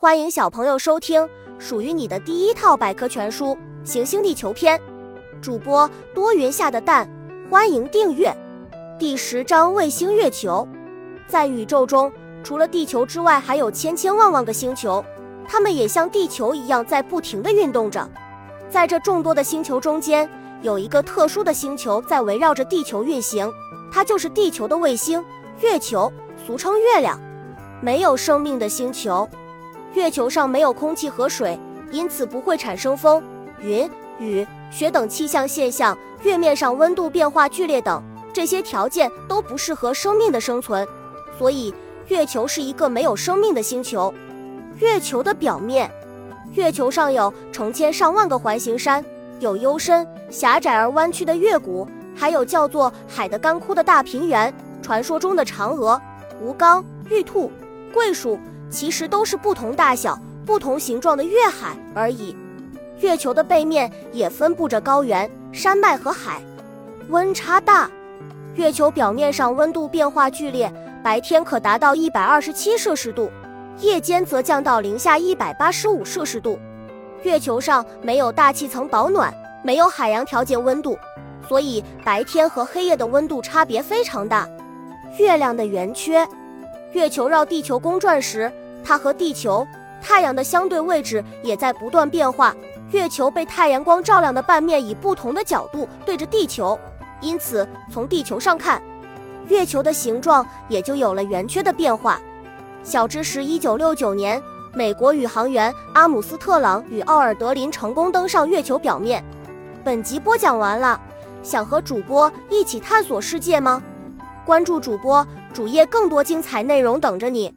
欢迎小朋友收听属于你的第一套百科全书《行星地球篇》，主播多云下的蛋，欢迎订阅。第十章卫星月球，在宇宙中，除了地球之外，还有千千万万个星球，它们也像地球一样在不停地运动着。在这众多的星球中间，有一个特殊的星球在围绕着地球运行，它就是地球的卫星——月球，俗称月亮。没有生命的星球。月球上没有空气和水，因此不会产生风、云、雨、雪等气象现象。月面上温度变化剧烈等这些条件都不适合生命的生存，所以月球是一个没有生命的星球。月球的表面，月球上有成千上万个环形山，有幽深、狭窄而弯曲的月谷，还有叫做海的干枯的大平原。传说中的嫦娥、吴刚、玉兔、桂树。其实都是不同大小、不同形状的月海而已。月球的背面也分布着高原、山脉和海，温差大。月球表面上温度变化剧烈，白天可达到一百二十七摄氏度，夜间则降到零下一百八十五摄氏度。月球上没有大气层保暖，没有海洋调节温度，所以白天和黑夜的温度差别非常大。月亮的圆缺。月球绕地球公转时，它和地球、太阳的相对位置也在不断变化。月球被太阳光照亮的半面以不同的角度对着地球，因此从地球上看，月球的形状也就有了圆缺的变化。小知识：一九六九年，美国宇航员阿姆斯特朗与奥尔德林成功登上月球表面。本集播讲完了，想和主播一起探索世界吗？关注主播主页，更多精彩内容等着你。